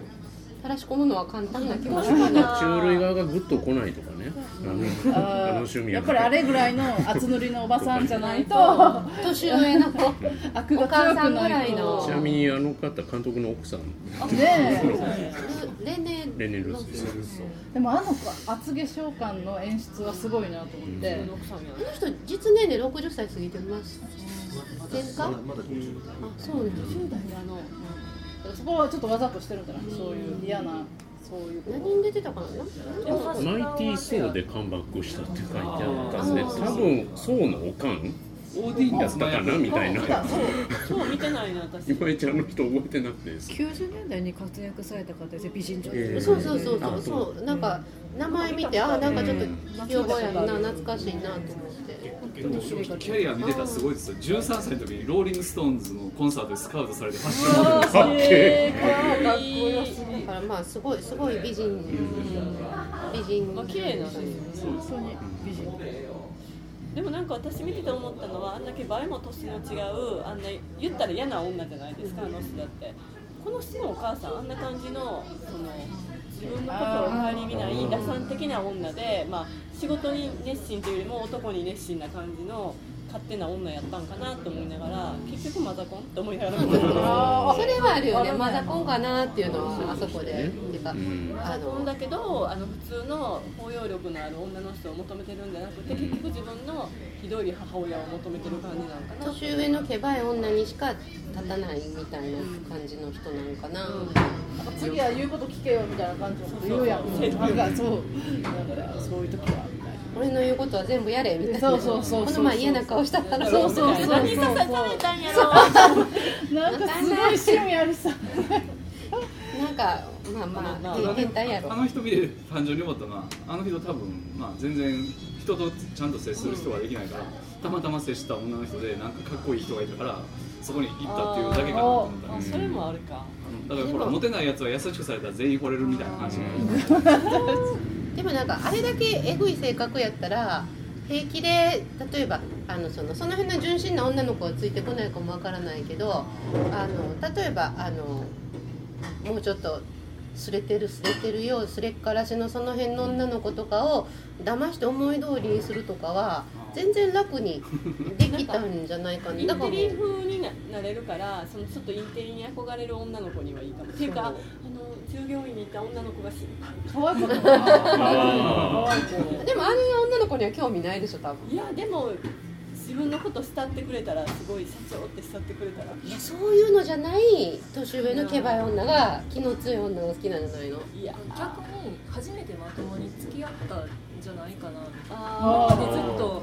垂らし込むのは簡単な気もする。な爬虫類側がグッと来ないとかね。あのあのあ趣味ーやっぱりあれぐらいの厚塗りのおばさんじゃないと。年上の子。悪が強くお母さんぐないらいの。ちなみにあの方監督の奥さん。とねレネレネルスでもあの子厚化粧感の演出はすごいなと思って、この人実年齢60歳過ぎてます。ですか？まだまだ50代あそうです。10代であの、うんそこはちょっとわざとしてるんじゃな。いそういう嫌なそういう何に出てたかな？マイティー・ソーでカムバックしたって書いてあったんで多分ソーの？おかん？オーディンやったかなみたいな。そう。見てないな私。今井ちゃんの人覚えてなくて。です90年代に活躍された方ですよ美人女優。えー。そうそうそうそうそう。なんか名前見てあなんかちょっと聞き覚えあるな懐かしいなと思って。キャリア見てたらすごいですよ。13歳の時にローリング・ストーンズのコンサートでスカウトされてファッションモデルかっこよすぎ。だからまあすごいすごい美人。美人。まあ綺麗なんですよね本当に美人でもなんか私見てて思ったのはあんだけ倍も年の違うあんな言ったら嫌な女じゃないですかあの人だって。この人のお母さんあんな感じのその自分のことを顧みない打算的な女で、まあ、仕事に熱心というよりも男に熱心な感じの勝手な女やったんかなと思いながら結局マザコンって思いながら見てたそれはあるよね。マザコンかなっていうのはあそこで。っていうかマザコンだけどあの普通の包容力のある女の人を求めてるんじゃなくて結局自分のひどい母親を求めてる感じなんかな。年上のけばい女にしか立たないみたいな感じの人なのかな、次は言うこと聞けよみたいな感じのこと言うやんなんかそう。だからそういう時は俺の言うことは全部やれみたいな。そうそうそうそうこの前嫌な顔したから。そうそうそう何さされたんやろ？なんかすごい趣味ありさなんかまあまあ変変態やろ。あの人見て単純に思ったのはあの人多分、まあ、全然人とちゃんと接する人ができないからたまたま接した女の人でなんかかっこいい人がいたからそこに行ったっていうだけかなと思った。あそれもあるか。だからほらモテないやつは優しくされたら全員惚れるみたいな話がでもなんかあれだけエグい性格やったら平気で例えばあのそのその辺の純真な女の子はついてこないかもわからないけどあの例えばあのもうちょっとすれてるすれてるようすれっからしのその辺の女の子とかを騙して思い通りにするとかは全然楽にできたんじゃないかな。インテリ風にななれるからそのちょっとインテリに憧れる女の子にはいいかも。っていうかあの従業員にいた女の子がし可愛かったな可愛い子でもああいう女の子には興味ないでしょ多分。いやでも自分のこと慕ってくれたらすごい社長って慕ってくれたら。いやそういうのじゃない年上のケバい女が気の強い女が好きなんじゃないの？いや。逆に初めてまともに付き合ったんじゃないかなあ今までずっと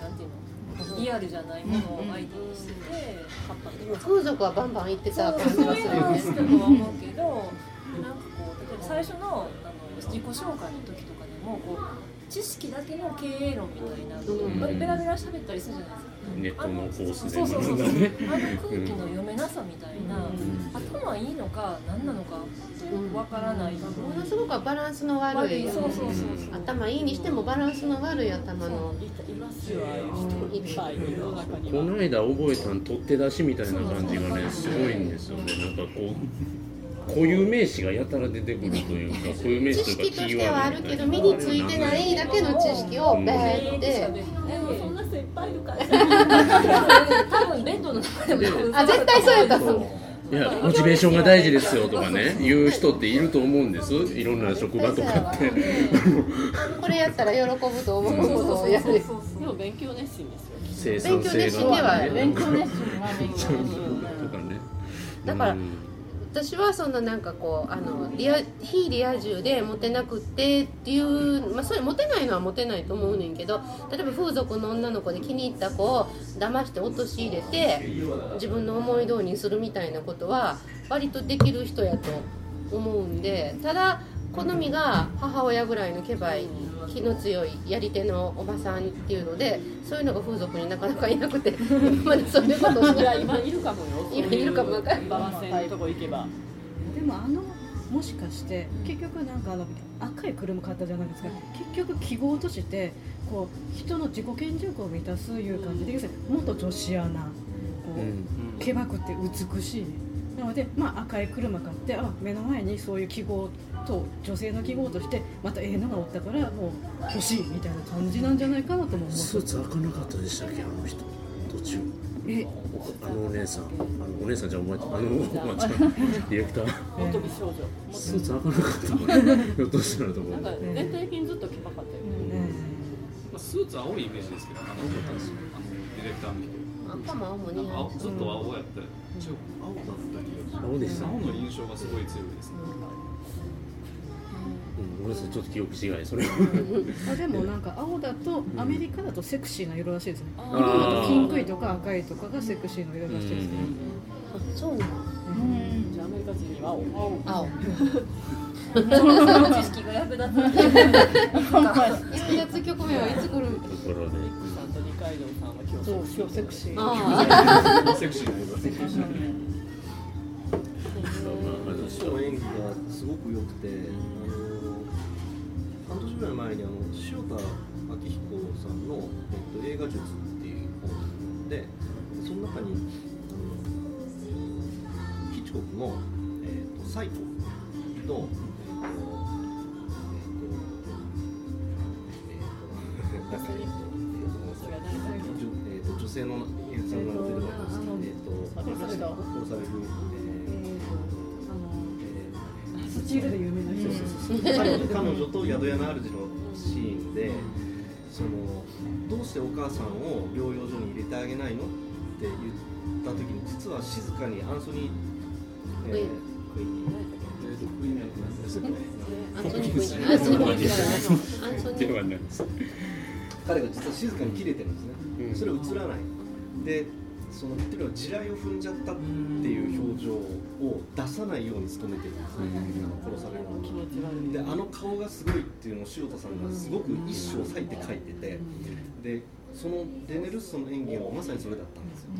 なんていうのリアルじゃないものを相手にしてて風俗はバンバン行ってたそう感じそういうがするよね。のはしてとは思うけどなんかこう例えば最初のあの自己紹介の時とかでもこう知識だけの経営論みたいなうん。のをベラベラ喋ったりするじゃないですか。ネットのコースでそうそうそうそう。あの空気の読めなさみたいな、頭いいのか何なのかわからない。ものすごくバランスの悪い。そうそうそうそう。頭いいにしてもバランスの悪い頭のいいますよ。ああいう人いっぱい世の中にはこの間覚えたん取って出しみたいな感じがねすごいんですよね。なんかこう固有名詞がやたら出てくるというか固有名知詞というかキー識としてはあるけど身についてな。いだけの知識をベーってでもそんな人いっぱいいるから。多分ベッドの中でもあ絶対そうやったういやモチベーションが大事ですよとかね言う人っていると思うんです。いろんな職場とかって。これやったら喜ぶと思うことをやる。でも勉強熱心ですよ。生産性が。ね勉強熱心は勉強熱心とかね。だからうん私はそんなんかこうあのリア非リア充でモテなくってっていうまあそれモテないのはモテないと思うねんけど例えば風俗の女の子で気に入った子を騙して陥れて自分の思い通りにするみたいなことは割とできる人やと思うんでただ好みが母親ぐらいのケバい気の強いやり手のおばさんっていうのでそういうのが風俗になかなかいなくて今 までそういうことをしいやない。今いるかも。よ今いるかも。わかんないとこ行けばでもあのもしかして結局なんかあの赤い車買ったじゃないですか。結局記号としてこう人の自己顕示欲を満たすいう感じで元女子アナこう、けばくって美しい。なので、まあ、赤い車買ってあ目の前にそういう記号と女性の記号としてまたええのがおったからもう欲しいみたいな感じなんじゃないかなとも思う。スーツ開かなかったでしたっけあの人。途中え？あのお姉さんあのお姉さんじゃお前あのおばちゃんディレクター。本当美少女スーツ開かなかったひょっとしたらと思うなん。か全体的にずっとキバかったよねまあスーツ青いイメージですけど、あのあのディレクターの人。赤も青も似合うずっと青やったう青だった気がす青の印象がすごい強いですね。うん、俺それちょっと記憶違いそれ あでもなんか青だとアメリカだとセクシーな色らしいですね。日あ本だー。とピンクいとか赤いとかがセクシーの色らしいですけどあそうなんだ。じゃあアメリカ人には青。青知識が役立つ。役立つ局面はいつ来るところでさんと二階堂さんは今日そう今日セクシー。あセクシーな色。師の演技がすごく良くて、半年ぐらい前にあの塩田明彦さんの、えっと、映画術っていう本で、その中にあのヒッチコックの、えっと、サイコの、えっと、えっと、えっと、えっと、えっと、女性の演出さんが出てるんですけど、えっと、殺される、えースチールで有彼女彼女と宿屋の主のシーンでそのどうしてお母さんを療養所に入れてあげないのって言った時に実は静かにアンソニー、えークイー彼が実は静かに切れてるんですね、うんそれは映らないでその言ってみれば地雷を踏んじゃったっていう表情を出さないように努めてるんですね、殺されるの気持ち悪いであの顔がすごいっていうのを塩田さんがすごく一生割いて書いててでそのレネルッソの演技もまさにそれだったんですよ。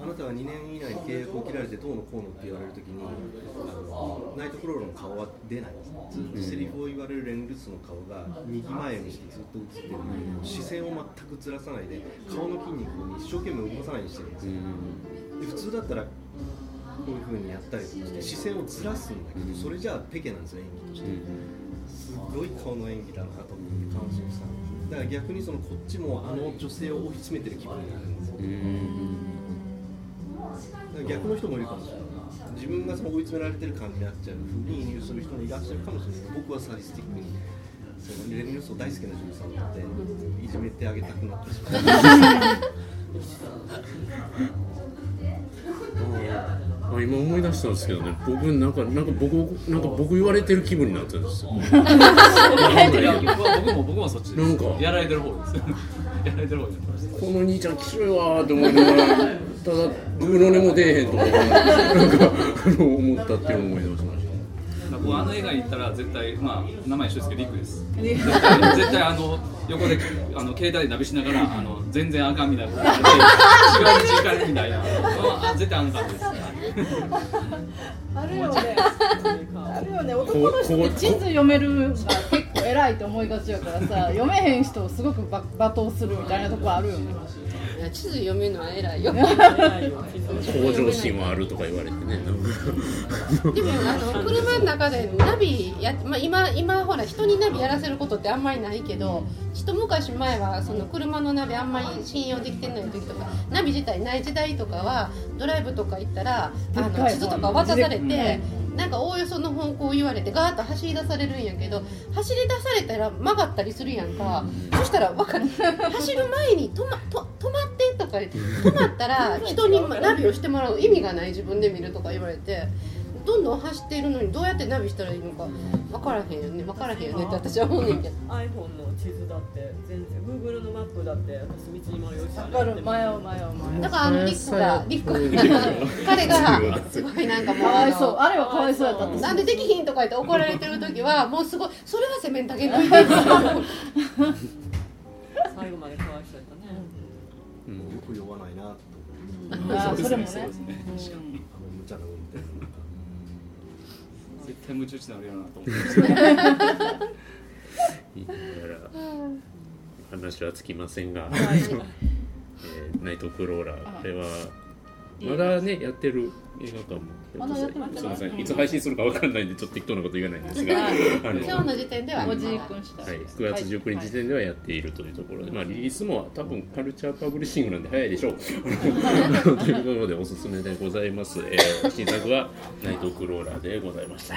あなたは2年以内に契約を切られてどうのこうのって言われるときにあのナイトクロールの顔は出ない。ずっとセリフを言われるレネルッソの顔が右前を向いてずっと映ってる。視線を全くずらさないで顔の筋肉を一生懸命動かさないようにしてるんですよ。で普通だったらこういう風にやったりとかして視線をずらすんだけどそれじゃあペケなんですよ演技として。すごい顔の演技だなと思って感心しただから逆にそのこっちもあの女性を追い詰めてる気分になるん。ですよだから逆の人もいるかもしれない自分がその追い詰められてる感じになっちゃうふうに移入する人もいらっしゃるかもしれない僕はサディスティックにそのレニュースを大好きな女優さん。なのでいじめてあげたくなってしまうあ今思い出したんですけどね僕なんかなんか僕なんか僕言われてる気分になってるんですよ。僕も僕もそっち。なんか。やられてる方です。やられてる方。この兄ちゃんきしょいわーって思いながらただグーの音も出えへんとかなんか思ったって。いう思い出しまし僕あの映画に行ったら絶対まあ名前一緒ですけどリクです。絶 対絶対あの横であの携帯でナビしながらあの全然あかんみたいな。こ と違う道行かれるみたいな。あ絶対あの感じですあるよね。あるよね。男の人って地図読めるのが結構偉いと思いがちやからさ読めへん人をすごく罵罵倒するみたいなとこあるよね。いや地図読めるのは偉いよ。向上心はあるとか言われてね。なんかでもあの車の中でナビや、まあ、今今ほら人にナビやらせることってあんまりないけど一昔前はその車のナビあんまり信用できてない時とかナビ自体ない時代とかはドライブとか行ったらあの地図とか渡されて。なんかおおよその方向を言われてガーッと走り出されるんやけど走り出されたら曲がったりするやんか。そしたら分かる。走る前に止まと止まっか言って。止まったら人にナビをしてもらう意味がない自分で見るとか言われてどんどん走っているのにどうやってナビしたらいいのか分からへんよね。分からへんよねって私は思うねんけど。iPhone の地図だって全然 Google のマップだって私道に迷うしわかる。迷う迷う迷う。だからあのリックがリックが彼がすごいなんかもうかわいそう。のあれはかわいそうやったなんでできひんとか言って怒られてる時は もうすごいそれは責めんだけどいて 最後までかわいそうやったね、よく酔わないなと思ってあーそれもね。そうですねあの無茶な運転絶対夢中になるよなと思って話はつきませんが、えーナイトクローラーあれはまだねやってる映画館もすすみません。いつ配信するかわかんないんでちょっと適当なこと言えないんですが。あの今日の時点ではおじいくんしたはい、9月19日時点ではやっているというところで、まあ、リリースも多分カルチャーパブリッシングなんで早いでしょう。ということでおすすめでございます。えー新作はナイトクローラーでございました。